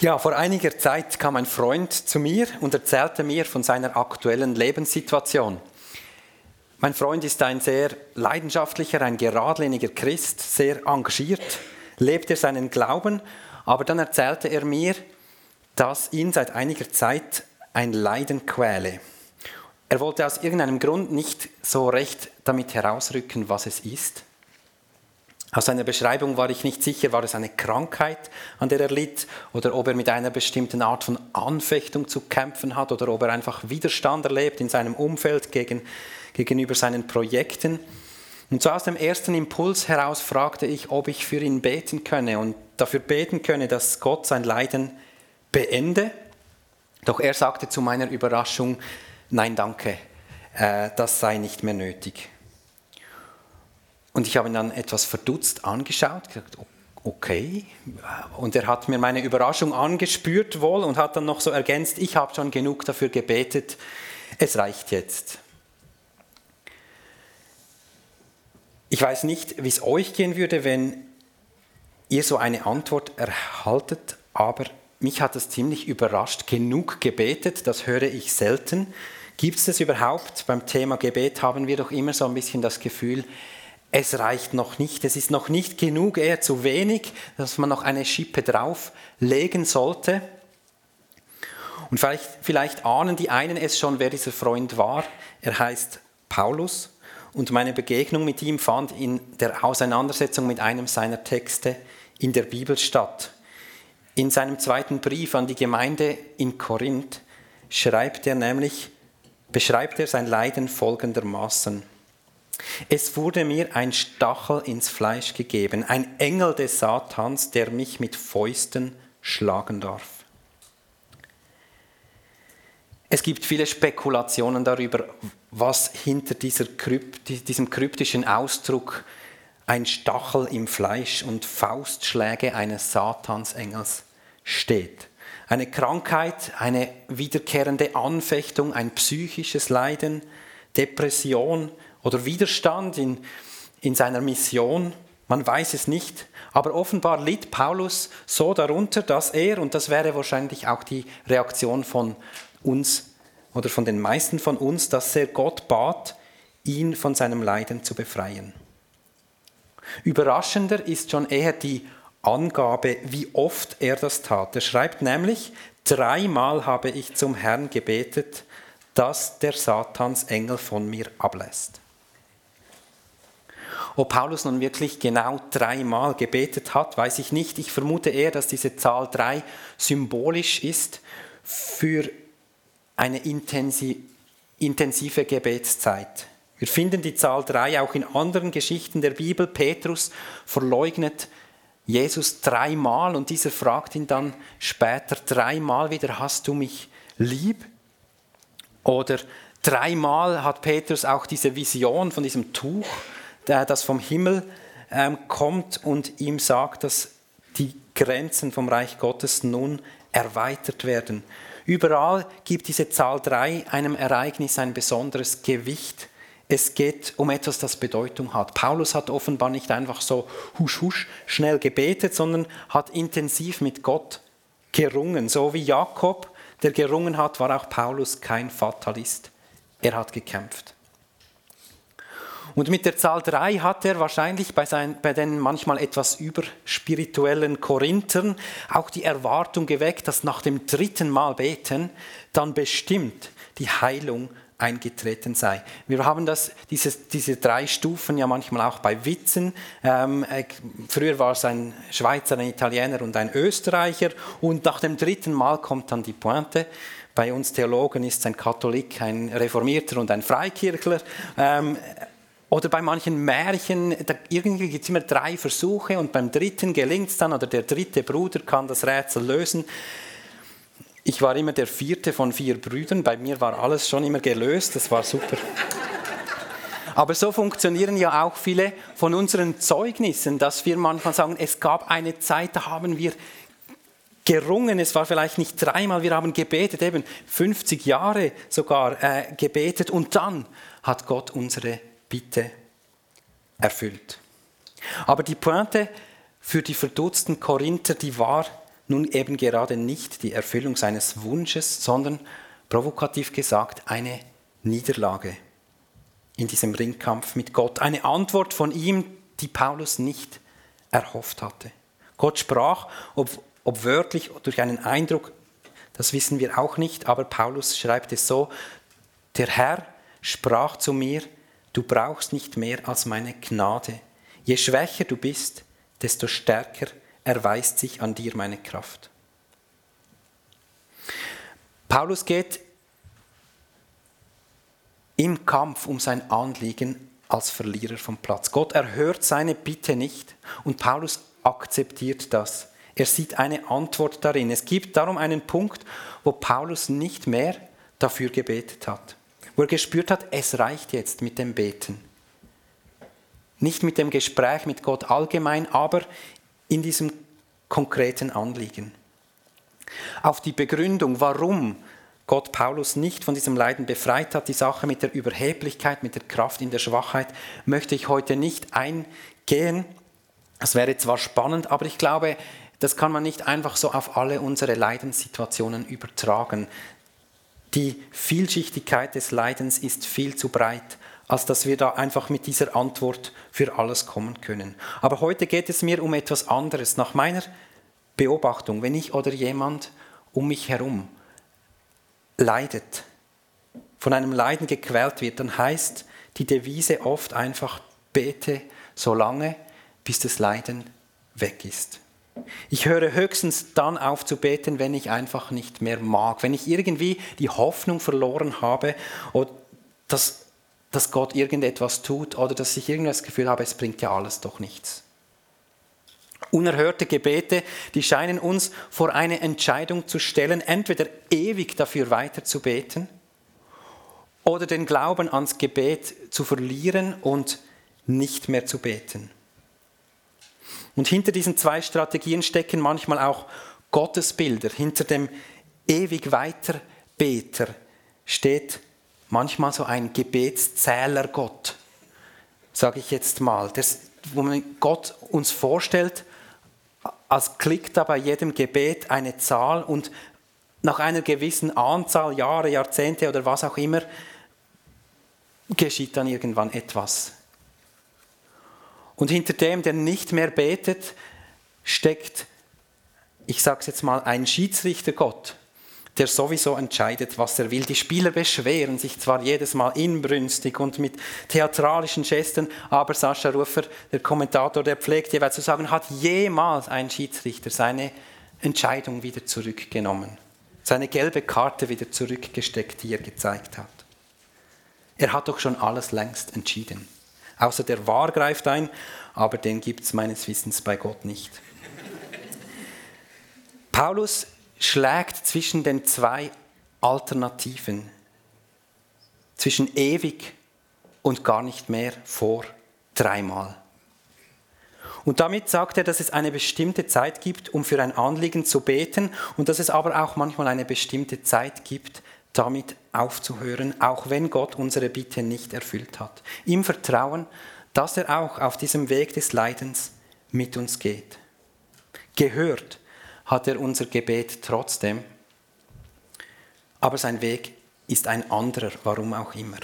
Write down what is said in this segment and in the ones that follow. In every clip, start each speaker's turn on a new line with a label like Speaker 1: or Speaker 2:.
Speaker 1: Ja, vor einiger Zeit kam ein Freund zu mir und erzählte mir von seiner aktuellen Lebenssituation. Mein Freund ist ein sehr leidenschaftlicher, ein geradliniger Christ, sehr engagiert, lebt er seinen Glauben, aber dann erzählte er mir, dass ihn seit einiger Zeit ein Leiden quäle. Er wollte aus irgendeinem Grund nicht so recht damit herausrücken, was es ist. Aus seiner Beschreibung war ich nicht sicher, war es eine Krankheit, an der er litt, oder ob er mit einer bestimmten Art von Anfechtung zu kämpfen hat, oder ob er einfach Widerstand erlebt in seinem Umfeld gegen, gegenüber seinen Projekten. Und so aus dem ersten Impuls heraus fragte ich, ob ich für ihn beten könne und dafür beten könne, dass Gott sein Leiden beende. Doch er sagte zu meiner Überraschung, nein danke, äh, das sei nicht mehr nötig. Und ich habe ihn dann etwas verdutzt angeschaut, gesagt, okay. Und er hat mir meine Überraschung angespürt wohl und hat dann noch so ergänzt, ich habe schon genug dafür gebetet, es reicht jetzt. Ich weiß nicht, wie es euch gehen würde, wenn ihr so eine Antwort erhaltet, aber mich hat es ziemlich überrascht. Genug gebetet, das höre ich selten. Gibt es das überhaupt? Beim Thema Gebet haben wir doch immer so ein bisschen das Gefühl, es reicht noch nicht, es ist noch nicht genug, eher zu wenig, dass man noch eine Schippe drauflegen sollte. Und vielleicht, vielleicht ahnen die einen es schon, wer dieser Freund war. Er heißt Paulus und meine Begegnung mit ihm fand in der Auseinandersetzung mit einem seiner Texte in der Bibel statt. In seinem zweiten Brief an die Gemeinde in Korinth schreibt er nämlich, beschreibt er sein Leiden folgendermaßen. Es wurde mir ein Stachel ins Fleisch gegeben, ein Engel des Satans, der mich mit Fäusten schlagen darf. Es gibt viele Spekulationen darüber, was hinter Krypt, diesem kryptischen Ausdruck ein Stachel im Fleisch und Faustschläge eines Satansengels steht. Eine Krankheit, eine wiederkehrende Anfechtung, ein psychisches Leiden, Depression, oder Widerstand in, in seiner Mission. Man weiß es nicht. Aber offenbar litt Paulus so darunter, dass er, und das wäre wahrscheinlich auch die Reaktion von uns oder von den meisten von uns, dass er Gott bat, ihn von seinem Leiden zu befreien. Überraschender ist schon eher die Angabe, wie oft er das tat. Er schreibt nämlich, dreimal habe ich zum Herrn gebetet, dass der Satansengel von mir ablässt. Ob Paulus nun wirklich genau dreimal gebetet hat, weiß ich nicht. Ich vermute eher, dass diese Zahl drei symbolisch ist für eine intensive Gebetszeit. Wir finden die Zahl drei auch in anderen Geschichten der Bibel. Petrus verleugnet Jesus dreimal und dieser fragt ihn dann später dreimal wieder, hast du mich lieb? Oder dreimal hat Petrus auch diese Vision von diesem Tuch das vom Himmel ähm, kommt und ihm sagt, dass die Grenzen vom Reich Gottes nun erweitert werden. Überall gibt diese Zahl 3 einem Ereignis ein besonderes Gewicht. Es geht um etwas, das Bedeutung hat. Paulus hat offenbar nicht einfach so husch husch schnell gebetet, sondern hat intensiv mit Gott gerungen. So wie Jakob, der gerungen hat, war auch Paulus kein Fatalist. Er hat gekämpft. Und mit der Zahl 3 hat er wahrscheinlich bei, sein, bei den manchmal etwas überspirituellen Korinthern auch die Erwartung geweckt, dass nach dem dritten Mal beten dann bestimmt die Heilung eingetreten sei. Wir haben das, dieses, diese drei Stufen ja manchmal auch bei Witzen. Ähm, äh, früher war es ein Schweizer, ein Italiener und ein Österreicher und nach dem dritten Mal kommt dann die Pointe. Bei uns Theologen ist es ein Katholik, ein Reformierter und ein Freikirchler. Ähm, oder bei manchen Märchen, da irgendwie gibt es immer drei Versuche und beim dritten gelingt es dann oder der dritte Bruder kann das Rätsel lösen. Ich war immer der vierte von vier Brüdern, bei mir war alles schon immer gelöst, das war super. Aber so funktionieren ja auch viele von unseren Zeugnissen, dass wir manchmal sagen, es gab eine Zeit, da haben wir gerungen, es war vielleicht nicht dreimal, wir haben gebetet, eben 50 Jahre sogar äh, gebetet. Und dann hat Gott unsere Bitte erfüllt. Aber die Pointe für die verdutzten Korinther, die war nun eben gerade nicht die Erfüllung seines Wunsches, sondern provokativ gesagt eine Niederlage in diesem Ringkampf mit Gott. Eine Antwort von ihm, die Paulus nicht erhofft hatte. Gott sprach, ob, ob wörtlich durch einen Eindruck, das wissen wir auch nicht, aber Paulus schreibt es so, der Herr sprach zu mir, du brauchst nicht mehr als meine Gnade. Je schwächer du bist, desto stärker erweist sich an dir meine Kraft. Paulus geht im Kampf um sein Anliegen als Verlierer vom Platz. Gott erhört seine Bitte nicht und Paulus akzeptiert das. Er sieht eine Antwort darin. Es gibt darum einen Punkt, wo Paulus nicht mehr dafür gebetet hat, wo er gespürt hat, es reicht jetzt mit dem Beten. Nicht mit dem Gespräch mit Gott allgemein, aber in diesem konkreten Anliegen. Auf die Begründung, warum Gott Paulus nicht von diesem Leiden befreit hat, die Sache mit der Überheblichkeit, mit der Kraft in der Schwachheit, möchte ich heute nicht eingehen. Das wäre zwar spannend, aber ich glaube, das kann man nicht einfach so auf alle unsere Leidenssituationen übertragen. Die Vielschichtigkeit des Leidens ist viel zu breit, als dass wir da einfach mit dieser Antwort für alles kommen können. Aber heute geht es mir um etwas anderes. Nach meiner Beobachtung, wenn ich oder jemand um mich herum leidet, von einem Leiden gequält wird, dann heißt die Devise oft einfach, bete so lange, bis das Leiden weg ist. Ich höre höchstens dann auf zu beten, wenn ich einfach nicht mehr mag, wenn ich irgendwie die Hoffnung verloren habe, dass, dass Gott irgendetwas tut oder dass ich irgendwie das Gefühl habe, es bringt ja alles doch nichts. Unerhörte Gebete, die scheinen uns vor eine Entscheidung zu stellen, entweder ewig dafür weiter zu beten oder den Glauben ans Gebet zu verlieren und nicht mehr zu beten. Und hinter diesen zwei Strategien stecken manchmal auch Gottesbilder. Hinter dem ewig weiter Beter steht manchmal so ein Gebetszählergott, sage ich jetzt mal, das, wo man Gott uns vorstellt als klickt da bei jedem Gebet eine Zahl und nach einer gewissen Anzahl Jahre, Jahrzehnte oder was auch immer, geschieht dann irgendwann etwas. Und hinter dem, der nicht mehr betet, steckt, ich sage es jetzt mal, ein Schiedsrichtergott, der sowieso entscheidet, was er will. Die Spieler beschweren sich zwar jedes Mal inbrünstig und mit theatralischen Gesten, aber Sascha Rufer, der Kommentator, der pflegt jeweils zu sagen, hat jemals ein Schiedsrichter seine Entscheidung wieder zurückgenommen, seine gelbe Karte wieder zurückgesteckt, die er gezeigt hat. Er hat doch schon alles längst entschieden. Außer der Wahr greift ein, aber den gibt es meines Wissens bei Gott nicht. Paulus schlägt zwischen den zwei Alternativen, zwischen ewig und gar nicht mehr vor, dreimal. Und damit sagt er, dass es eine bestimmte Zeit gibt, um für ein Anliegen zu beten und dass es aber auch manchmal eine bestimmte Zeit gibt, damit aufzuhören, auch wenn Gott unsere Bitte nicht erfüllt hat. Im Vertrauen, dass er auch auf diesem Weg des Leidens mit uns geht. Gehört hat er unser Gebet trotzdem. Aber sein Weg ist ein anderer, warum auch immer.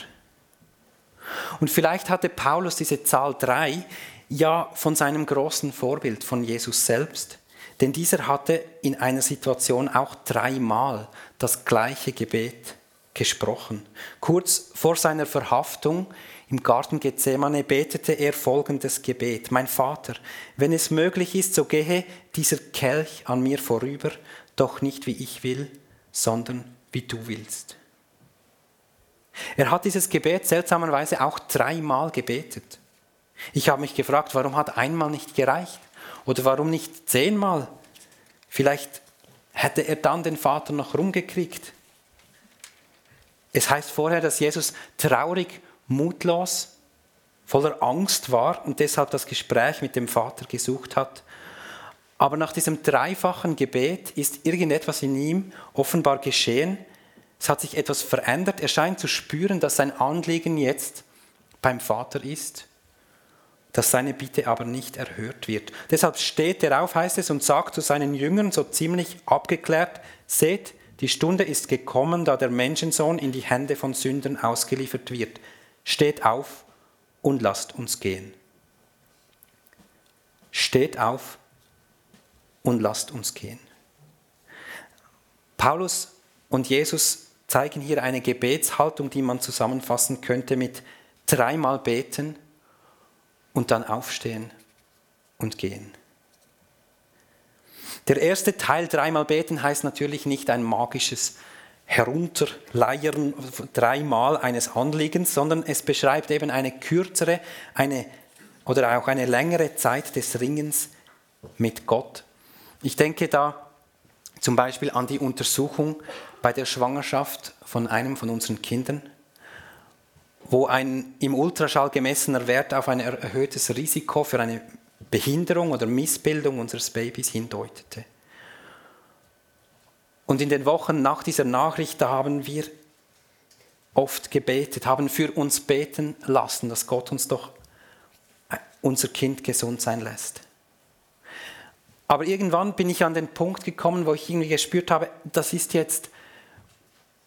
Speaker 1: Und vielleicht hatte Paulus diese Zahl 3 ja von seinem großen Vorbild, von Jesus selbst. Denn dieser hatte in einer Situation auch dreimal das gleiche Gebet gesprochen. Kurz vor seiner Verhaftung im Garten Gethsemane betete er folgendes Gebet. Mein Vater, wenn es möglich ist, so gehe dieser Kelch an mir vorüber, doch nicht wie ich will, sondern wie du willst. Er hat dieses Gebet seltsamerweise auch dreimal gebetet. Ich habe mich gefragt, warum hat einmal nicht gereicht? Oder warum nicht zehnmal? Vielleicht hätte er dann den Vater noch rumgekriegt. Es heißt vorher, dass Jesus traurig mutlos, voller Angst war und deshalb das Gespräch mit dem Vater gesucht hat. Aber nach diesem dreifachen Gebet ist irgendetwas in ihm offenbar geschehen. Es hat sich etwas verändert. Er scheint zu spüren, dass sein Anliegen jetzt beim Vater ist. Dass seine Bitte aber nicht erhört wird. Deshalb steht er auf, heißt es, und sagt zu seinen Jüngern so ziemlich abgeklärt, seht, die Stunde ist gekommen, da der Menschensohn in die Hände von Sündern ausgeliefert wird. Steht auf und lasst uns gehen. Steht auf und lasst uns gehen. Paulus und Jesus zeigen hier eine Gebetshaltung, die man zusammenfassen könnte mit dreimal beten und dann aufstehen und gehen. Der erste Teil, dreimal beten, heißt natürlich nicht ein magisches Herunterleiern dreimal eines Anliegens, sondern es beschreibt eben eine kürzere eine, oder auch eine längere Zeit des Ringens mit Gott. Ich denke da zum Beispiel an die Untersuchung bei der Schwangerschaft von einem von unseren Kindern, wo ein im Ultraschall gemessener Wert auf ein erhöhtes Risiko für eine Behinderung oder Missbildung unseres Babys hindeutete. Und in den Wochen nach dieser Nachricht, da haben wir oft gebetet, haben für uns beten lassen, dass Gott uns doch unser Kind gesund sein lässt. Aber irgendwann bin ich an den Punkt gekommen, wo ich irgendwie gespürt habe, das ist jetzt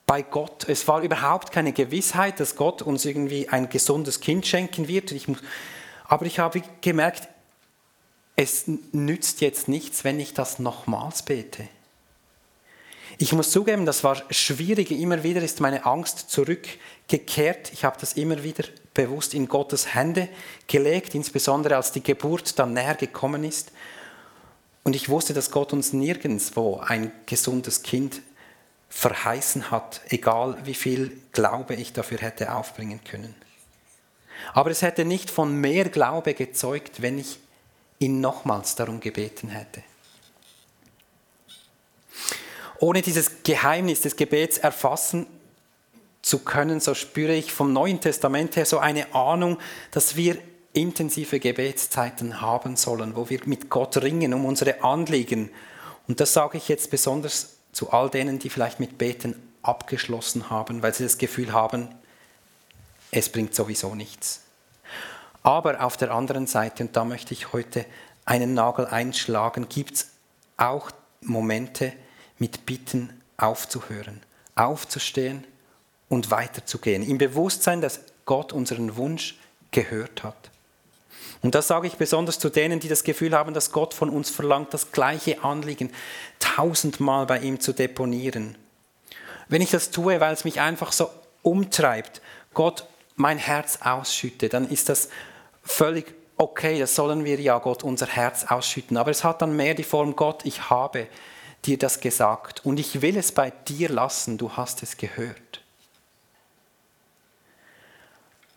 Speaker 1: bei Gott. Es war überhaupt keine Gewissheit, dass Gott uns irgendwie ein gesundes Kind schenken wird. Ich muss, aber ich habe gemerkt, es nützt jetzt nichts, wenn ich das nochmals bete. Ich muss zugeben, das war schwierig. Immer wieder ist meine Angst zurückgekehrt. Ich habe das immer wieder bewusst in Gottes Hände gelegt, insbesondere als die Geburt dann näher gekommen ist. Und ich wusste, dass Gott uns nirgendwo ein gesundes Kind verheißen hat, egal wie viel Glaube ich dafür hätte aufbringen können. Aber es hätte nicht von mehr Glaube gezeugt, wenn ich ihn nochmals darum gebeten hätte. Ohne dieses Geheimnis des Gebets erfassen zu können, so spüre ich vom Neuen Testament her so eine Ahnung, dass wir intensive Gebetszeiten haben sollen, wo wir mit Gott ringen um unsere Anliegen. Und das sage ich jetzt besonders zu all denen, die vielleicht mit Beten abgeschlossen haben, weil sie das Gefühl haben, es bringt sowieso nichts. Aber auf der anderen Seite, und da möchte ich heute einen Nagel einschlagen, gibt es auch Momente, mit Bitten aufzuhören, aufzustehen und weiterzugehen, im Bewusstsein, dass Gott unseren Wunsch gehört hat. Und das sage ich besonders zu denen, die das Gefühl haben, dass Gott von uns verlangt, das gleiche Anliegen tausendmal bei ihm zu deponieren. Wenn ich das tue, weil es mich einfach so umtreibt, Gott mein Herz ausschütte, dann ist das völlig okay, das sollen wir ja Gott unser Herz ausschütten. Aber es hat dann mehr die Form, Gott, ich habe dir das gesagt und ich will es bei dir lassen, du hast es gehört.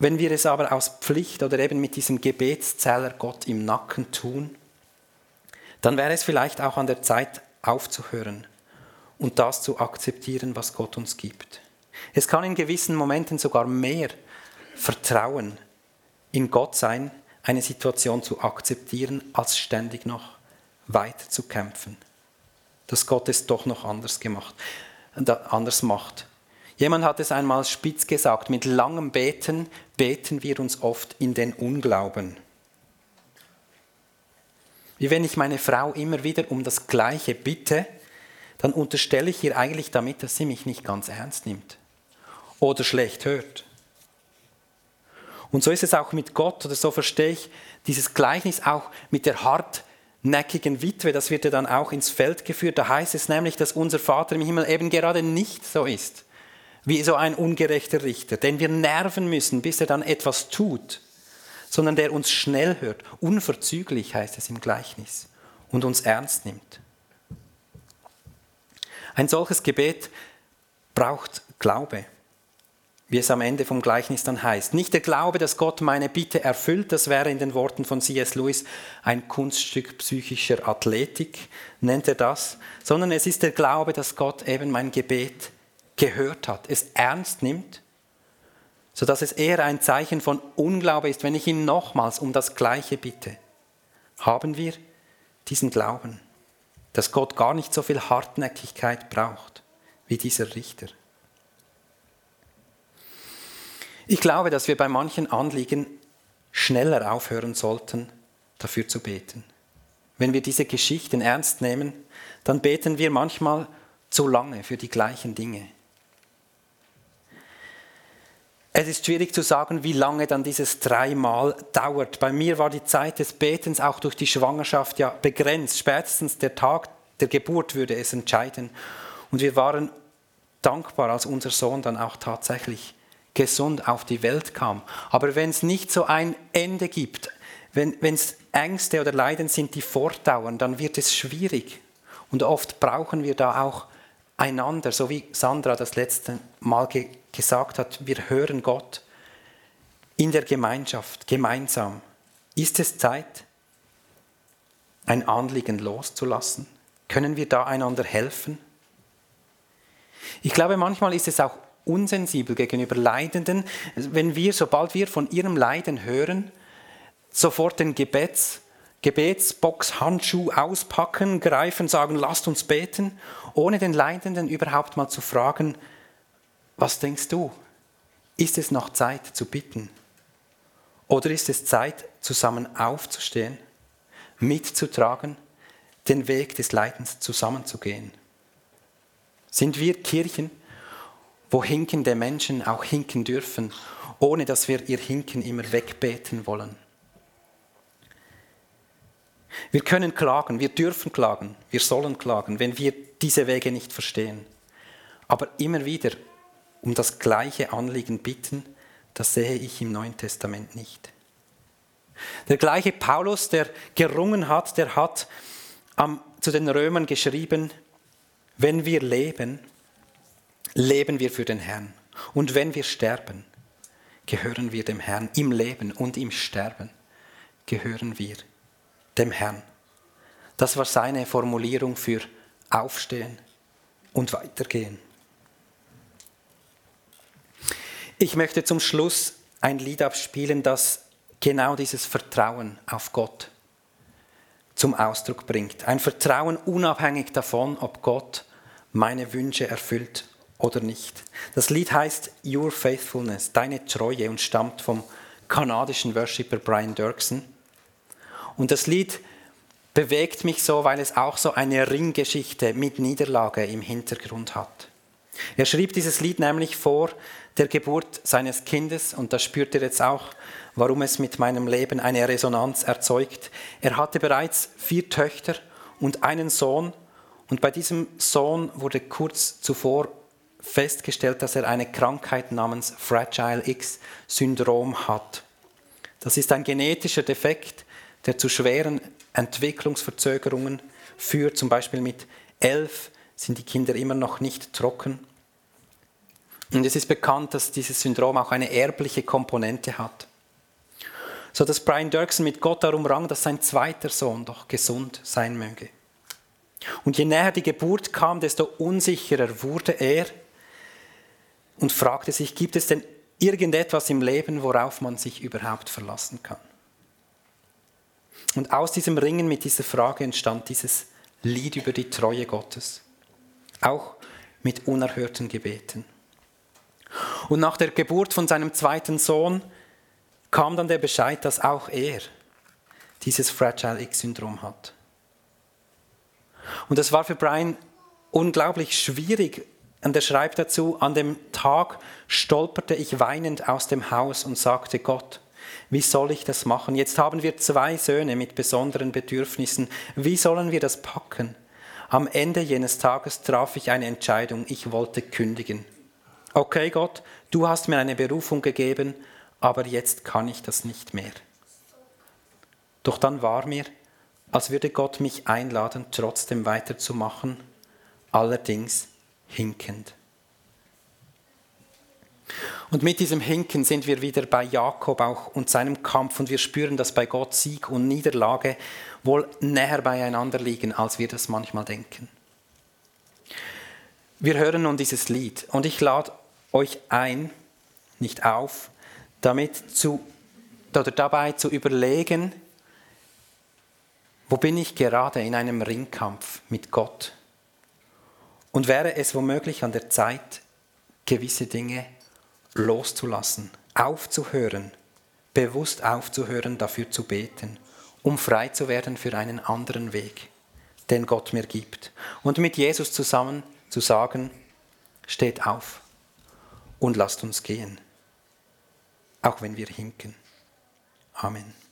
Speaker 1: Wenn wir es aber aus Pflicht oder eben mit diesem Gebetszähler Gott im Nacken tun, dann wäre es vielleicht auch an der Zeit aufzuhören und das zu akzeptieren, was Gott uns gibt. Es kann in gewissen Momenten sogar mehr Vertrauen in Gott sein, eine Situation zu akzeptieren, als ständig noch weiter zu kämpfen dass Gott es doch noch anders gemacht, anders macht. Jemand hat es einmal spitz gesagt, mit langem Beten beten wir uns oft in den Unglauben. Wie wenn ich meine Frau immer wieder um das Gleiche bitte, dann unterstelle ich ihr eigentlich damit, dass sie mich nicht ganz ernst nimmt oder schlecht hört. Und so ist es auch mit Gott oder so verstehe ich dieses Gleichnis auch mit der hart neckigen Witwe, das wird ja dann auch ins Feld geführt. Da heißt es nämlich, dass unser Vater im Himmel eben gerade nicht so ist, wie so ein ungerechter Richter, den wir nerven müssen, bis er dann etwas tut, sondern der uns schnell hört, unverzüglich heißt es im Gleichnis, und uns ernst nimmt. Ein solches Gebet braucht Glaube wie es am Ende vom Gleichnis dann heißt. Nicht der Glaube, dass Gott meine Bitte erfüllt, das wäre in den Worten von C.S. Lewis ein Kunststück psychischer Athletik, nennt er das, sondern es ist der Glaube, dass Gott eben mein Gebet gehört hat, es ernst nimmt, sodass es eher ein Zeichen von Unglaube ist, wenn ich ihn nochmals um das Gleiche bitte. Haben wir diesen Glauben, dass Gott gar nicht so viel Hartnäckigkeit braucht wie dieser Richter. Ich glaube, dass wir bei manchen Anliegen schneller aufhören sollten, dafür zu beten. Wenn wir diese Geschichten ernst nehmen, dann beten wir manchmal zu lange für die gleichen Dinge. Es ist schwierig zu sagen, wie lange dann dieses dreimal dauert. Bei mir war die Zeit des Betens auch durch die Schwangerschaft ja begrenzt. Spätestens der Tag der Geburt würde es entscheiden. Und wir waren dankbar, als unser Sohn dann auch tatsächlich gesund auf die Welt kam. Aber wenn es nicht so ein Ende gibt, wenn es Ängste oder Leiden sind, die fortdauern, dann wird es schwierig. Und oft brauchen wir da auch einander, so wie Sandra das letzte Mal ge gesagt hat, wir hören Gott in der Gemeinschaft, gemeinsam. Ist es Zeit, ein Anliegen loszulassen? Können wir da einander helfen? Ich glaube, manchmal ist es auch unsensibel gegenüber Leidenden, wenn wir, sobald wir von ihrem Leiden hören, sofort den Gebets, Gebetsbox, Handschuh auspacken, greifen, sagen, lasst uns beten, ohne den Leidenden überhaupt mal zu fragen, was denkst du? Ist es noch Zeit zu bitten? Oder ist es Zeit, zusammen aufzustehen, mitzutragen, den Weg des Leidens zusammenzugehen? Sind wir Kirchen, wo hinkende Menschen auch hinken dürfen, ohne dass wir ihr Hinken immer wegbeten wollen? Wir können klagen, wir dürfen klagen, wir sollen klagen, wenn wir diese Wege nicht verstehen. Aber immer wieder um das gleiche Anliegen bitten, das sehe ich im Neuen Testament nicht. Der gleiche Paulus, der gerungen hat, der hat am, zu den Römern geschrieben, wenn wir leben, leben wir für den Herrn. Und wenn wir sterben, gehören wir dem Herrn. Im Leben und im Sterben gehören wir dem Herrn. Das war seine Formulierung für Aufstehen und Weitergehen. Ich möchte zum Schluss ein Lied abspielen, das genau dieses Vertrauen auf Gott zum Ausdruck bringt. Ein Vertrauen unabhängig davon, ob Gott meine Wünsche erfüllt oder nicht. Das Lied heißt Your Faithfulness, deine Treue und stammt vom kanadischen Worshipper Brian Dirksen. Und das Lied bewegt mich so, weil es auch so eine Ringgeschichte mit Niederlage im Hintergrund hat. Er schrieb dieses Lied nämlich vor der Geburt seines Kindes und da spürt er jetzt auch, warum es mit meinem Leben eine Resonanz erzeugt. Er hatte bereits vier Töchter und einen Sohn und bei diesem Sohn wurde kurz zuvor festgestellt, dass er eine Krankheit namens Fragile X-Syndrom hat. Das ist ein genetischer Defekt, der zu schweren Entwicklungsverzögerungen führt. Zum Beispiel mit elf sind die Kinder immer noch nicht trocken. Und es ist bekannt, dass dieses Syndrom auch eine erbliche Komponente hat. So dass Brian Dirksen mit Gott darum rang, dass sein zweiter Sohn doch gesund sein möge. Und je näher die Geburt kam, desto unsicherer wurde er und fragte sich, gibt es denn irgendetwas im Leben, worauf man sich überhaupt verlassen kann? Und aus diesem Ringen mit dieser Frage entstand dieses Lied über die Treue Gottes, auch mit unerhörten Gebeten. Und nach der Geburt von seinem zweiten Sohn kam dann der Bescheid, dass auch er dieses Fragile X-Syndrom hat. Und das war für Brian unglaublich schwierig. Und er schreibt dazu, an dem Tag stolperte ich weinend aus dem Haus und sagte Gott, wie soll ich das machen? Jetzt haben wir zwei Söhne mit besonderen Bedürfnissen. Wie sollen wir das packen? Am Ende jenes Tages traf ich eine Entscheidung. Ich wollte kündigen. Okay, Gott, du hast mir eine Berufung gegeben, aber jetzt kann ich das nicht mehr. Doch dann war mir, als würde Gott mich einladen, trotzdem weiterzumachen, allerdings hinkend. Und mit diesem Hinken sind wir wieder bei Jakob auch und seinem Kampf und wir spüren, dass bei Gott Sieg und Niederlage wohl näher beieinander liegen, als wir das manchmal denken. Wir hören nun dieses Lied und ich lade euch ein, nicht auf, damit zu, oder dabei zu überlegen, wo bin ich gerade in einem Ringkampf mit Gott? Und wäre es womöglich an der Zeit, gewisse Dinge loszulassen, aufzuhören, bewusst aufzuhören, dafür zu beten, um frei zu werden für einen anderen Weg, den Gott mir gibt. Und mit Jesus zusammen zu sagen, steht auf und lasst uns gehen, auch wenn wir hinken. Amen.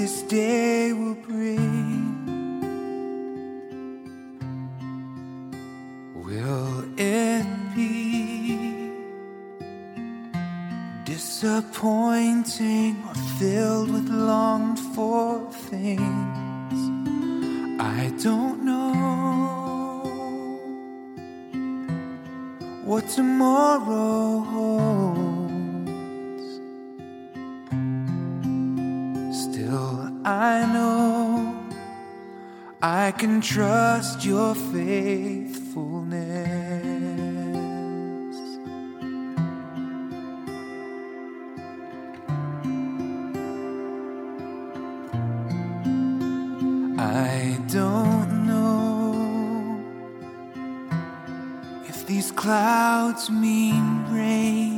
Speaker 2: This day will bring. Clouds mean rain.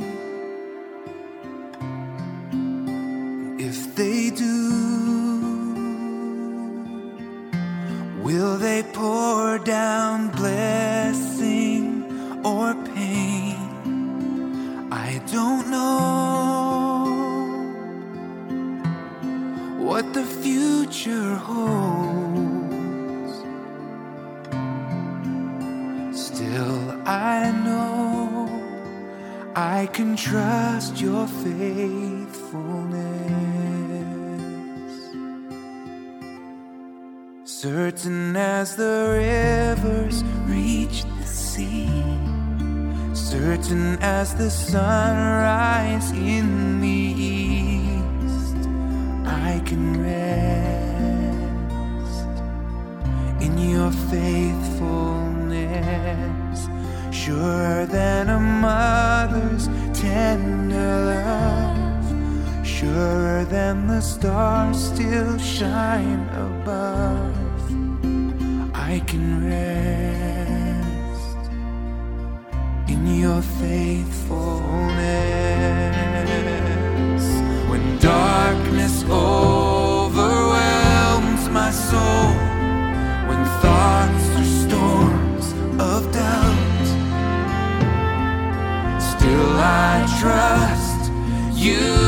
Speaker 2: Faithfulness. Certain as the rivers reach the sea, certain as the sunrise in the east, I can rest in your faithfulness, surer than a mother's tender love, surer than the stars still shine above. I can rest in your faithfulness when darkness overwhelms my soul when thoughts are storms of doubt still I trust you